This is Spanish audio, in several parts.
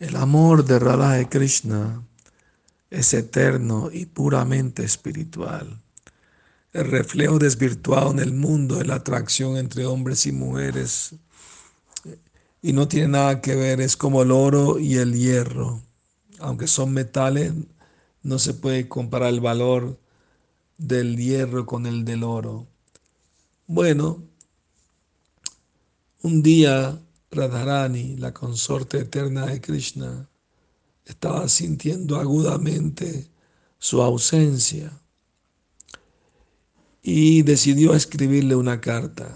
El amor de Radha y Krishna es eterno y puramente espiritual. El reflejo desvirtuado en el mundo de la atracción entre hombres y mujeres y no tiene nada que ver, es como el oro y el hierro. Aunque son metales, no se puede comparar el valor del hierro con el del oro. Bueno, un día Radharani, la consorte eterna de Krishna, estaba sintiendo agudamente su ausencia y decidió escribirle una carta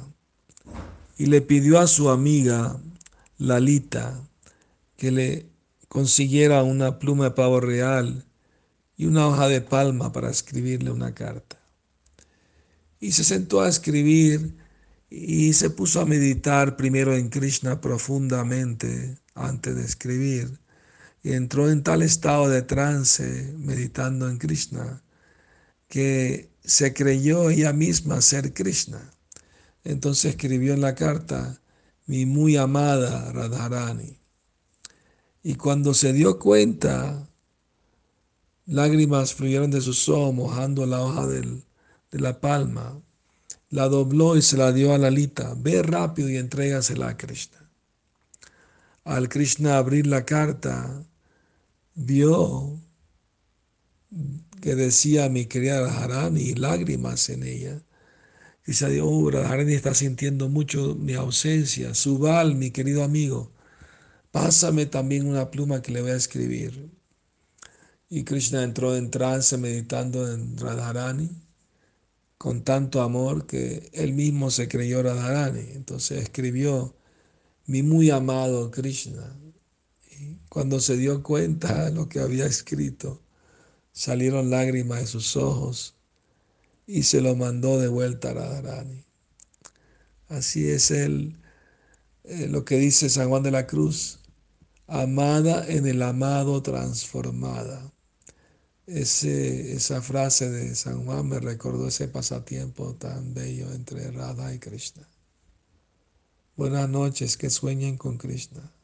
y le pidió a su amiga Lalita que le consiguiera una pluma de pavo real y una hoja de palma para escribirle una carta. Y se sentó a escribir y se puso a meditar primero en Krishna profundamente antes de escribir. Y entró en tal estado de trance meditando en Krishna que se creyó ella misma ser Krishna. Entonces escribió en la carta, mi muy amada Radharani. Y cuando se dio cuenta, lágrimas fluyeron de sus ojos mojando la hoja de la palma la dobló y se la dio a Lalita. Ve rápido y entrégasela a Krishna. Al Krishna abrir la carta, vio que decía mi querida Radharani lágrimas en ella. Y se dio, oh, Radharani está sintiendo mucho mi ausencia. Subal, mi querido amigo, pásame también una pluma que le voy a escribir. Y Krishna entró en trance meditando en Radharani con tanto amor que él mismo se creyó Radharani. Entonces escribió, mi muy amado Krishna. Y cuando se dio cuenta de lo que había escrito, salieron lágrimas de sus ojos y se lo mandó de vuelta a Radharani. Así es él, eh, lo que dice San Juan de la Cruz, amada en el amado transformada. Ese, esa frase de San Juan me recordó ese pasatiempo tan bello entre Radha y Krishna. Buenas noches, que sueñen con Krishna.